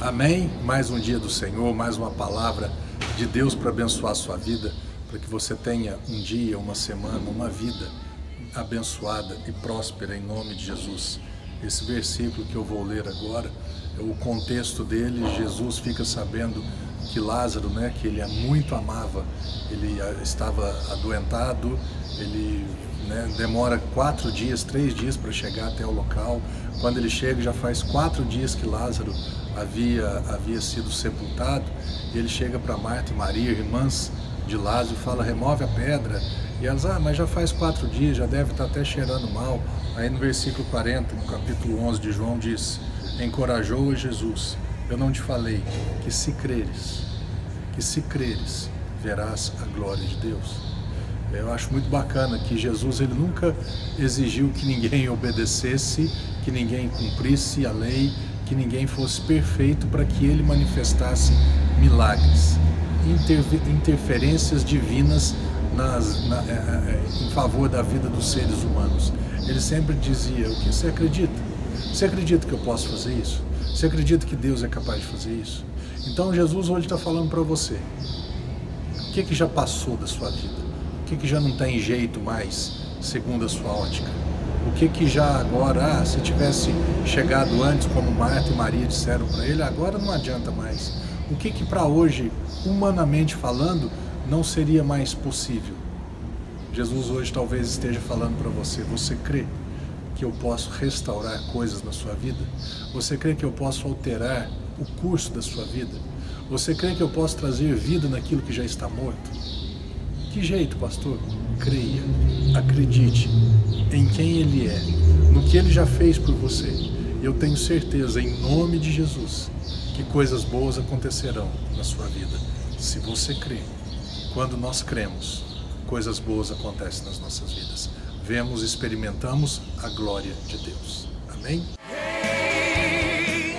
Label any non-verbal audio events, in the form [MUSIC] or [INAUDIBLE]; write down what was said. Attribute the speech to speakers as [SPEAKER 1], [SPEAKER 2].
[SPEAKER 1] Amém? Mais um dia do Senhor, mais uma palavra de Deus para abençoar a sua vida, para que você tenha um dia, uma semana, uma vida abençoada e próspera em nome de Jesus. Esse versículo que eu vou ler agora, o contexto dele, Jesus fica sabendo que Lázaro, né, que ele muito amava, ele estava adoentado, ele né, demora quatro dias, três dias para chegar até o local. Quando ele chega, já faz quatro dias que Lázaro havia, havia sido sepultado. E ele chega para Marta e Maria, irmãs de Lázaro, e fala: remove a pedra. E elas, ah, mas já faz quatro dias, já deve estar até cheirando mal. Aí no versículo 40, no capítulo 11 de João, diz: Encorajou a Jesus, eu não te falei que se creres, que se creres, verás a glória de Deus. Eu acho muito bacana que Jesus ele nunca exigiu que ninguém [LAUGHS] obedecesse, que ninguém cumprisse a lei, que ninguém fosse perfeito para que ele manifestasse milagres, interferências divinas nas, na, é, é, é, em favor da vida dos seres humanos. Ele sempre dizia: O que você acredita? Você acredita que eu posso fazer isso? Você acredita que Deus é capaz de fazer isso? Então Jesus hoje está falando para você: o que, que já passou da sua vida? que, que já não tem jeito mais, segundo a sua ótica? O que que já agora, ah, se tivesse chegado antes, como Marta e Maria disseram para ele, agora não adianta mais. O que que para hoje, humanamente falando, não seria mais possível? Jesus hoje talvez esteja falando para você, você crê que eu posso restaurar coisas na sua vida? Você crê que eu posso alterar o curso da sua vida? Você crê que eu posso trazer vida naquilo que já está morto? Que jeito, pastor? Creia, acredite em quem Ele é, no que Ele já fez por você. Eu tenho certeza, em nome de Jesus, que coisas boas acontecerão na sua vida. Se você crê, quando nós cremos, coisas boas acontecem nas nossas vidas. Vemos, experimentamos a glória de Deus. Amém? Hey,